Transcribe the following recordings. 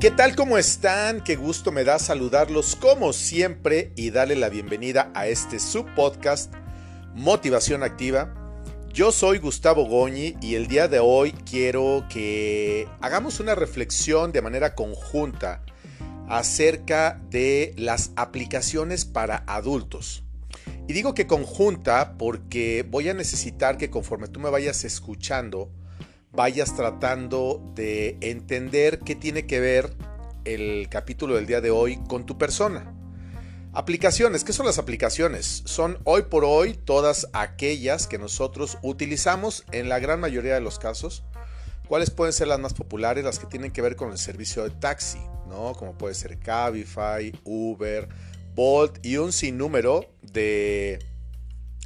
¿Qué tal? ¿Cómo están? Qué gusto me da saludarlos como siempre y darle la bienvenida a este subpodcast Motivación Activa. Yo soy Gustavo Goñi y el día de hoy quiero que hagamos una reflexión de manera conjunta acerca de las aplicaciones para adultos. Y digo que conjunta porque voy a necesitar que conforme tú me vayas escuchando, vayas tratando de entender qué tiene que ver el capítulo del día de hoy con tu persona. Aplicaciones, ¿qué son las aplicaciones? Son hoy por hoy todas aquellas que nosotros utilizamos en la gran mayoría de los casos. ¿Cuáles pueden ser las más populares? Las que tienen que ver con el servicio de taxi, ¿no? Como puede ser Cabify, Uber, Bolt y un sinnúmero de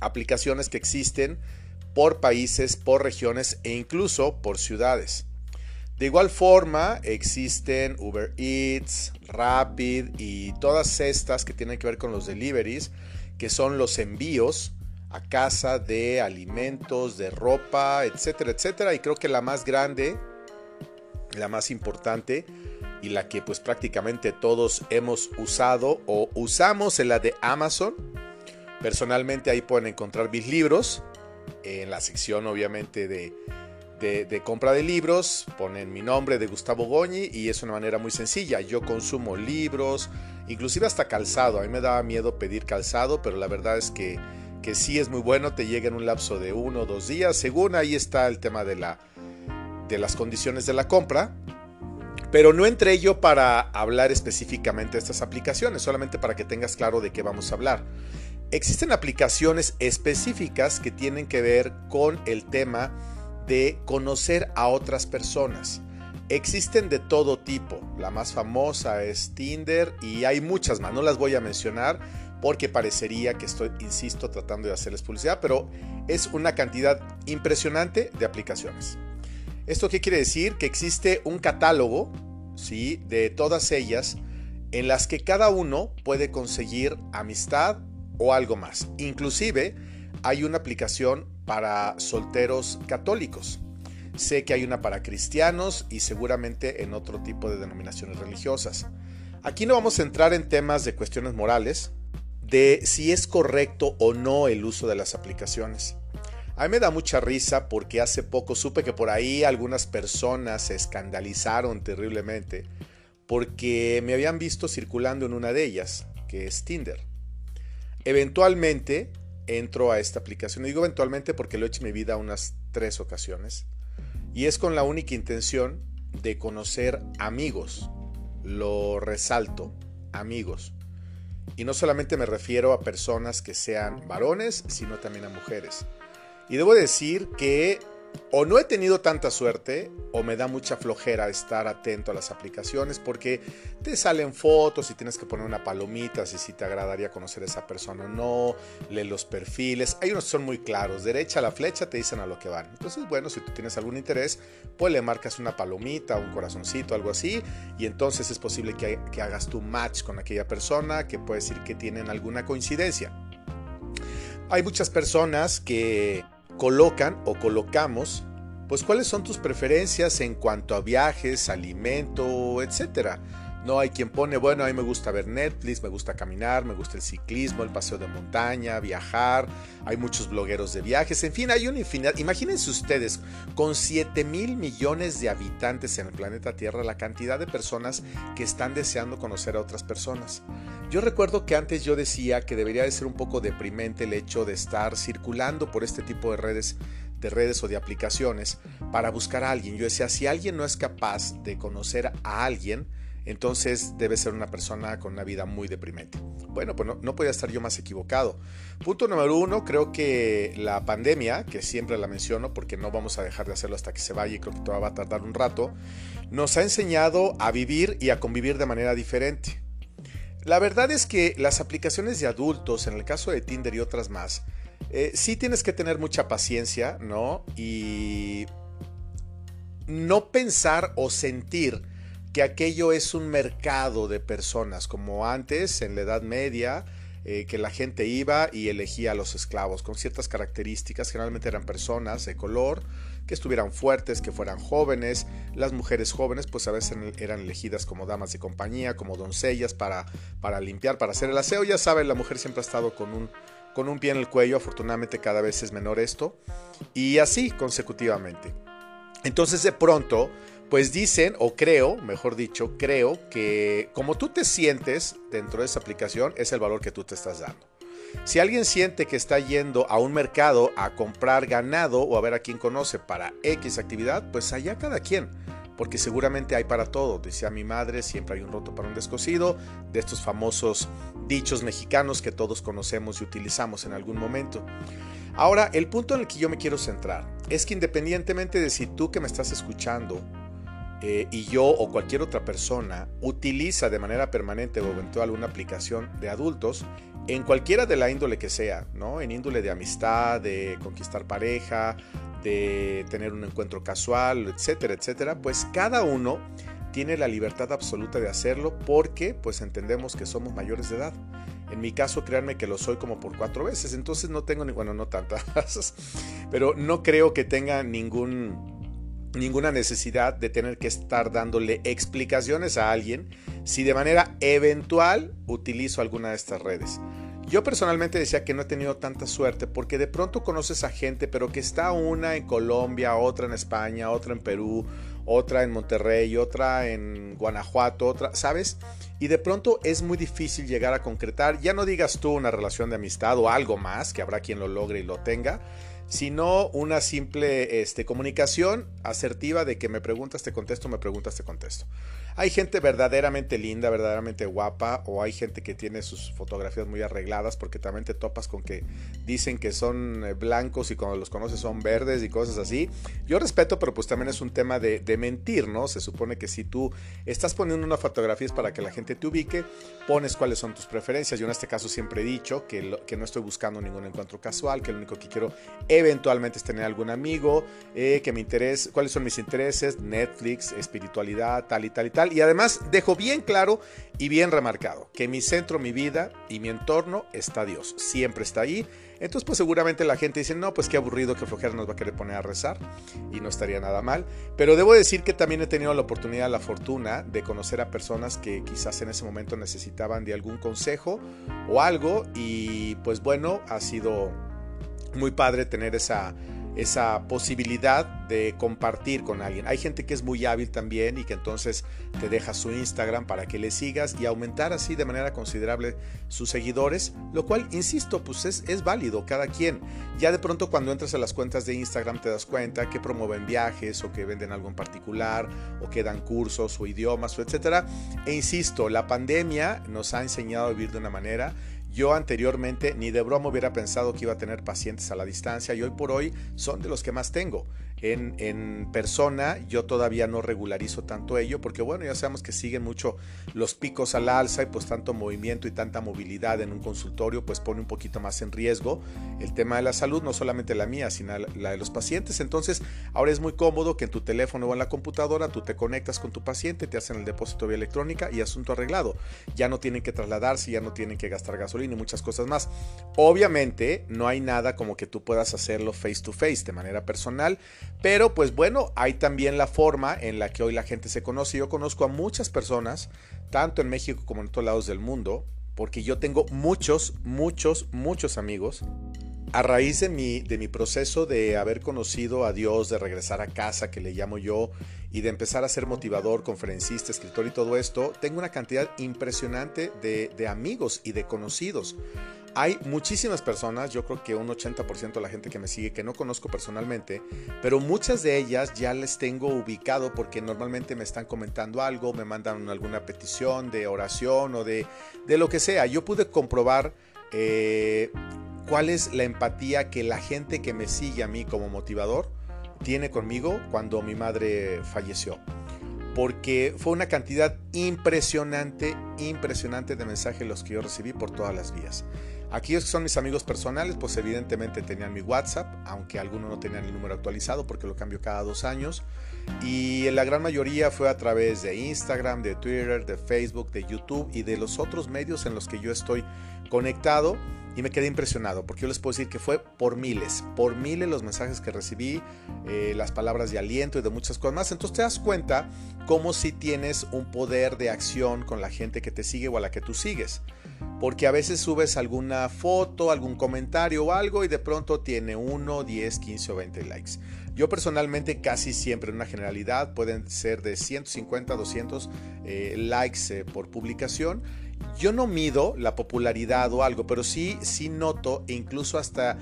aplicaciones que existen por países, por regiones e incluso por ciudades. De igual forma, existen Uber Eats, Rapid y todas estas que tienen que ver con los deliveries, que son los envíos a casa de alimentos, de ropa, etcétera, etcétera. Y creo que la más grande, la más importante y la que pues prácticamente todos hemos usado o usamos en la de Amazon. Personalmente ahí pueden encontrar mis libros en la sección obviamente de, compra de libros, ponen mi nombre de Gustavo Goñi y es una manera muy sencilla. Yo consumo libros, inclusive hasta calzado. A mí me daba miedo pedir calzado, pero la verdad es que, que sí es muy bueno, te llega en un lapso de uno o dos días. Según ahí está el tema de, la, de las condiciones de la compra. Pero no entré yo para hablar específicamente de estas aplicaciones, solamente para que tengas claro de qué vamos a hablar. Existen aplicaciones específicas que tienen que ver con el tema de conocer a otras personas. Existen de todo tipo. La más famosa es Tinder y hay muchas más. No las voy a mencionar porque parecería que estoy, insisto, tratando de hacerles publicidad, pero es una cantidad impresionante de aplicaciones. ¿Esto qué quiere decir? Que existe un catálogo ¿sí? de todas ellas en las que cada uno puede conseguir amistad o algo más. Inclusive hay una aplicación para solteros católicos. Sé que hay una para cristianos y seguramente en otro tipo de denominaciones religiosas. Aquí no vamos a entrar en temas de cuestiones morales, de si es correcto o no el uso de las aplicaciones. A mí me da mucha risa porque hace poco supe que por ahí algunas personas se escandalizaron terriblemente porque me habían visto circulando en una de ellas, que es Tinder. Eventualmente entro a esta aplicación. Y digo eventualmente porque lo he hecho en mi vida unas tres ocasiones. Y es con la única intención de conocer amigos. Lo resalto, amigos. Y no solamente me refiero a personas que sean varones, sino también a mujeres. Y debo decir que o no he tenido tanta suerte o me da mucha flojera estar atento a las aplicaciones porque te salen fotos y tienes que poner una palomita si, si te agradaría conocer a esa persona o no, lee los perfiles, hay unos que son muy claros, derecha a la flecha te dicen a lo que van. Entonces, bueno, si tú tienes algún interés, pues le marcas una palomita, un corazoncito, algo así, y entonces es posible que, que hagas tu match con aquella persona, que puede decir que tienen alguna coincidencia. Hay muchas personas que colocan o colocamos, pues cuáles son tus preferencias en cuanto a viajes, alimento, etcétera. No hay quien pone, bueno, a mí me gusta ver Netflix, me gusta caminar, me gusta el ciclismo, el paseo de montaña, viajar. Hay muchos blogueros de viajes, en fin, hay una infinidad. Imagínense ustedes, con 7 mil millones de habitantes en el planeta Tierra, la cantidad de personas que están deseando conocer a otras personas. Yo recuerdo que antes yo decía que debería de ser un poco deprimente el hecho de estar circulando por este tipo de redes de redes o de aplicaciones para buscar a alguien. Yo decía, si alguien no es capaz de conocer a alguien, entonces debe ser una persona con una vida muy deprimente. Bueno, pues no, podía estar yo más equivocado. Punto número uno, creo que la pandemia, que siempre la menciono porque no vamos a dejar de hacerlo hasta que se vaya y creo que todavía va a tardar un rato, nos ha enseñado a vivir y a convivir de manera diferente. La verdad es que las aplicaciones de adultos, en el caso de Tinder y otras más, eh, sí tienes que tener mucha paciencia, ¿no? Y no pensar o sentir que aquello es un mercado de personas, como antes, en la Edad Media, eh, que la gente iba y elegía a los esclavos con ciertas características, generalmente eran personas de color, que estuvieran fuertes, que fueran jóvenes. Las mujeres jóvenes pues a veces eran elegidas como damas de compañía, como doncellas para, para limpiar, para hacer el aseo. Ya saben, la mujer siempre ha estado con un, con un pie en el cuello, afortunadamente cada vez es menor esto, y así consecutivamente. Entonces de pronto, pues dicen, o creo, mejor dicho, creo que como tú te sientes dentro de esa aplicación es el valor que tú te estás dando. Si alguien siente que está yendo a un mercado a comprar ganado o a ver a quién conoce para X actividad, pues allá cada quien, porque seguramente hay para todo. Decía mi madre, siempre hay un roto para un descosido, de estos famosos dichos mexicanos que todos conocemos y utilizamos en algún momento. Ahora, el punto en el que yo me quiero centrar es que independientemente de si tú que me estás escuchando eh, y yo o cualquier otra persona utiliza de manera permanente o eventual una aplicación de adultos, en cualquiera de la índole que sea, ¿no? En índole de amistad, de conquistar pareja, de tener un encuentro casual, etcétera, etcétera, pues cada uno tiene la libertad absoluta de hacerlo porque pues entendemos que somos mayores de edad. En mi caso, créanme que lo soy como por cuatro veces, entonces no tengo ni, bueno, no tantas, pero no creo que tenga ningún ninguna necesidad de tener que estar dándole explicaciones a alguien si de manera eventual utilizo alguna de estas redes. Yo personalmente decía que no he tenido tanta suerte porque de pronto conoces a gente, pero que está una en Colombia, otra en España, otra en Perú, otra en Monterrey, otra en Guanajuato, otra, ¿sabes? Y de pronto es muy difícil llegar a concretar, ya no digas tú una relación de amistad o algo más, que habrá quien lo logre y lo tenga, sino una simple este, comunicación asertiva de que me preguntas, te contesto, me preguntas, te contesto. Hay gente verdaderamente linda, verdaderamente guapa, o hay gente que tiene sus fotografías muy arregladas, porque también te topas con que dicen que son eh, blancos y cuando los conoces son verdes y cosas así. Yo respeto, pero pues también es un tema de, mentir, ¿no? Se supone que si tú estás poniendo una fotografía es para que la gente te ubique, pones cuáles son tus preferencias. Yo en este caso siempre he dicho que, que no estoy buscando ningún encuentro casual, que lo único que quiero eventualmente es tener algún amigo, eh, que me interese, cuáles son mis intereses, Netflix, espiritualidad, tal y tal y tal y además dejo bien claro y bien remarcado que mi centro, mi vida y mi entorno está Dios. Siempre está ahí. Entonces pues seguramente la gente dice, no, pues qué aburrido que flojera nos va a querer poner a rezar. Y no estaría nada mal. Pero debo decir que también he tenido la oportunidad, la fortuna de conocer a personas que quizás en ese momento necesitaban de algún consejo o algo. Y pues bueno, ha sido muy padre tener esa esa posibilidad de compartir con alguien. Hay gente que es muy hábil también y que entonces te deja su Instagram para que le sigas y aumentar así de manera considerable sus seguidores, lo cual, insisto, pues es, es válido cada quien. Ya de pronto cuando entras a las cuentas de Instagram te das cuenta que promueven viajes o que venden algo en particular o que dan cursos o idiomas o etcétera. E insisto, la pandemia nos ha enseñado a vivir de una manera yo anteriormente ni de broma hubiera pensado que iba a tener pacientes a la distancia y hoy por hoy son de los que más tengo en, persona yo todavía no regularizo tanto ello porque bueno, ya sabemos que siguen mucho los picos al alza y pues tanto movimiento y tanta movilidad en un consultorio pues pone un poquito más en riesgo el tema de la salud, no solamente la mía, sino la de los pacientes. Entonces ahora es muy cómodo que en tu teléfono o en la computadora tú te conectas con tu paciente, te hacen el depósito vía electrónica y asunto arreglado. Ya no tienen que trasladarse, ya no tienen que gastar gasolina y muchas cosas más. Obviamente no hay nada como que tú puedas hacerlo face to face de manera personal, pero pues bueno, hay también la forma en la que hoy la gente se conoce. Yo conozco a muchas personas, tanto en México como en otros lados del mundo, porque yo tengo muchos, muchos, muchos amigos. A raíz de mi, de mi proceso de haber conocido a Dios, de regresar a casa, que le llamo yo, y de empezar a ser motivador, conferencista, escritor y todo esto, tengo una cantidad impresionante de, de amigos y de conocidos. Hay muchísimas personas, yo creo que un 80% de la gente que me sigue que no conozco personalmente, pero muchas de ellas ya les tengo ubicado porque normalmente me están comentando algo, me mandan alguna petición de oración o de, de lo que sea. Yo pude comprobar eh, cuál es la empatía que la gente que me sigue a mí como motivador tiene conmigo cuando mi madre falleció porque fue una cantidad impresionante, impresionante de mensajes los que yo recibí por todas las vías. Aquellos que son mis amigos personales, pues evidentemente tenían mi WhatsApp, aunque algunos no tenían el número actualizado porque lo cambio cada dos años. Y la gran mayoría fue a través de Instagram, de Twitter, de Facebook, de YouTube y de los otros medios en los que yo estoy conectado y me quedé impresionado porque yo les puedo decir que fue por miles, por miles los mensajes que recibí, eh, las palabras de aliento y de muchas cosas más. Entonces te das cuenta cómo si tienes un poder de acción con la gente que te sigue o a la que tú sigues. Porque a veces subes alguna foto, algún comentario o algo y de pronto tiene 1, 10, 15 o 20 likes. Yo personalmente casi siempre en una generalidad pueden ser de 150 200 eh, likes eh, por publicación yo no mido la popularidad o algo, pero sí, sí noto e incluso hasta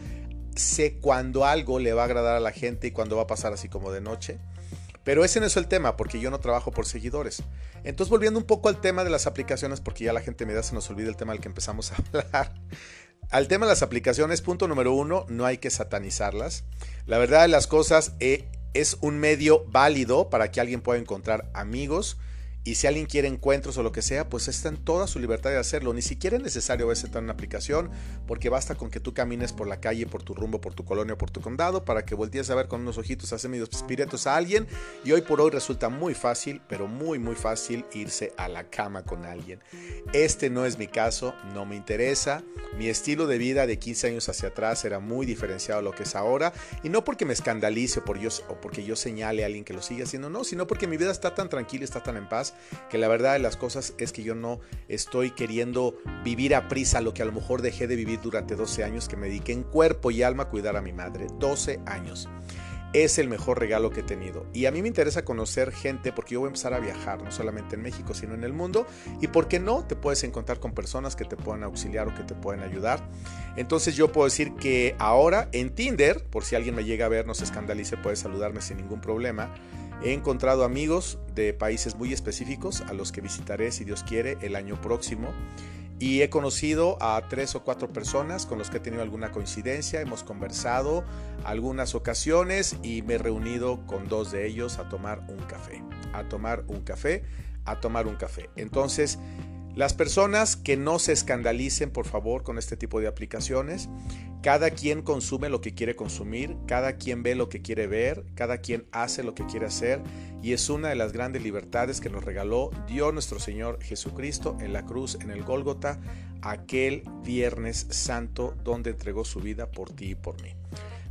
sé cuándo algo le va a agradar a la gente y cuándo va a pasar así como de noche. Pero ese no es el tema, porque yo no trabajo por seguidores. Entonces, volviendo un poco al tema de las aplicaciones, porque ya la gente me da, se nos olvida el tema del que empezamos a hablar. Al tema de las aplicaciones, punto número uno, no hay que satanizarlas. La verdad de las cosas eh, es un medio válido para que alguien pueda encontrar amigos, y si alguien quiere encuentros o lo que sea, pues está en toda su libertad de hacerlo. Ni siquiera es necesario ver en una aplicación, porque basta con que tú camines por la calle, por tu rumbo, por tu colonia, por tu condado, para que voltees a ver con unos ojitos hace medio espíritus a alguien. Y hoy por hoy resulta muy fácil, pero muy, muy fácil irse a la cama con alguien. Este no es mi caso, no me interesa. Mi estilo de vida de 15 años hacia atrás era muy diferenciado a lo que es ahora. Y no porque me escandalice o, por yo, o porque yo señale a alguien que lo sigue haciendo, no, sino porque mi vida está tan tranquila, está tan en paz que la verdad de las cosas es que yo no estoy queriendo vivir a prisa lo que a lo mejor dejé de vivir durante 12 años, que me dediqué en cuerpo y alma a cuidar a mi madre. 12 años es el mejor regalo que he tenido. Y a mí me interesa conocer gente porque yo voy a empezar a viajar, no solamente en México, sino en el mundo. Y por qué no, te puedes encontrar con personas que te puedan auxiliar o que te pueden ayudar. Entonces yo puedo decir que ahora en Tinder, por si alguien me llega a ver, no se escandalice, puede saludarme sin ningún problema. He encontrado amigos de países muy específicos a los que visitaré, si Dios quiere, el año próximo. Y he conocido a tres o cuatro personas con los que he tenido alguna coincidencia, hemos conversado algunas ocasiones y me he reunido con dos de ellos a tomar un café, a tomar un café, a tomar un café. Entonces, las personas que no se escandalicen, por favor, con este tipo de aplicaciones. Cada quien consume lo que quiere consumir, cada quien ve lo que quiere ver, cada quien hace lo que quiere hacer y es una de las grandes libertades que nos regaló Dios nuestro Señor Jesucristo en la cruz, en el Gólgota, aquel viernes santo donde entregó su vida por ti y por mí.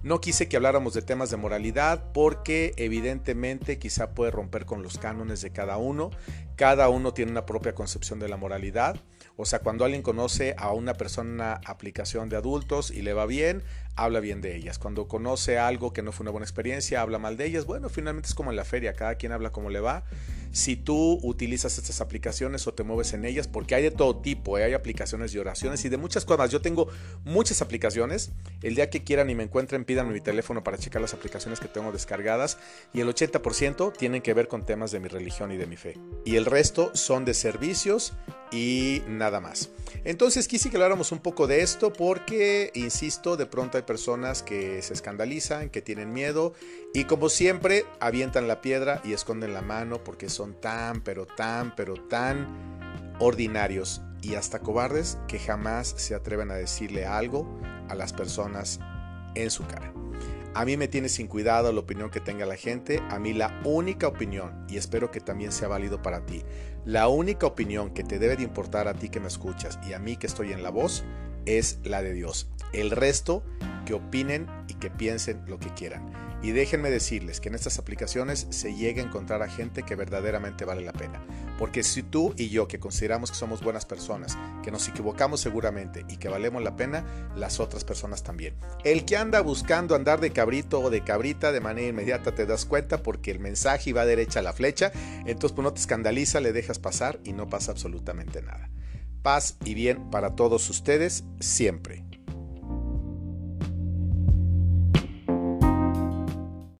No quise que habláramos de temas de moralidad porque evidentemente quizá puede romper con los cánones de cada uno. Cada uno tiene una propia concepción de la moralidad. O sea, cuando alguien conoce a una persona aplicación de adultos y le va bien, habla bien de ellas. Cuando conoce algo que no fue una buena experiencia, habla mal de ellas. Bueno, finalmente es como en la feria, cada quien habla como le va. Si tú utilizas estas aplicaciones o te mueves en ellas, porque hay de todo tipo, ¿eh? hay aplicaciones de oraciones y de muchas cosas. Yo tengo muchas aplicaciones. El día que quieran y me encuentren, pídanme mi teléfono para checar las aplicaciones que tengo descargadas. Y el 80% tienen que ver con temas de mi religión y de mi fe. Y el resto son de servicios y nada más. Entonces quise que habláramos un poco de esto porque, insisto, de pronto hay personas que se escandalizan, que tienen miedo y como siempre avientan la piedra y esconden la mano porque son tan, pero tan, pero tan ordinarios y hasta cobardes que jamás se atreven a decirle algo a las personas en su cara. A mí me tiene sin cuidado la opinión que tenga la gente, a mí la única opinión, y espero que también sea válido para ti, la única opinión que te debe de importar a ti que me escuchas y a mí que estoy en la voz es la de Dios. El resto, que opinen y que piensen lo que quieran. Y déjenme decirles que en estas aplicaciones se llega a encontrar a gente que verdaderamente vale la pena. Porque si tú y yo, que consideramos que somos buenas personas, que nos equivocamos seguramente y que valemos la pena, las otras personas también. El que anda buscando andar de cabrito o de cabrita de manera inmediata te das cuenta porque el mensaje va derecha a la flecha, entonces pues no te escandaliza, le dejas pasar y no pasa absolutamente nada. Paz y bien para todos ustedes siempre.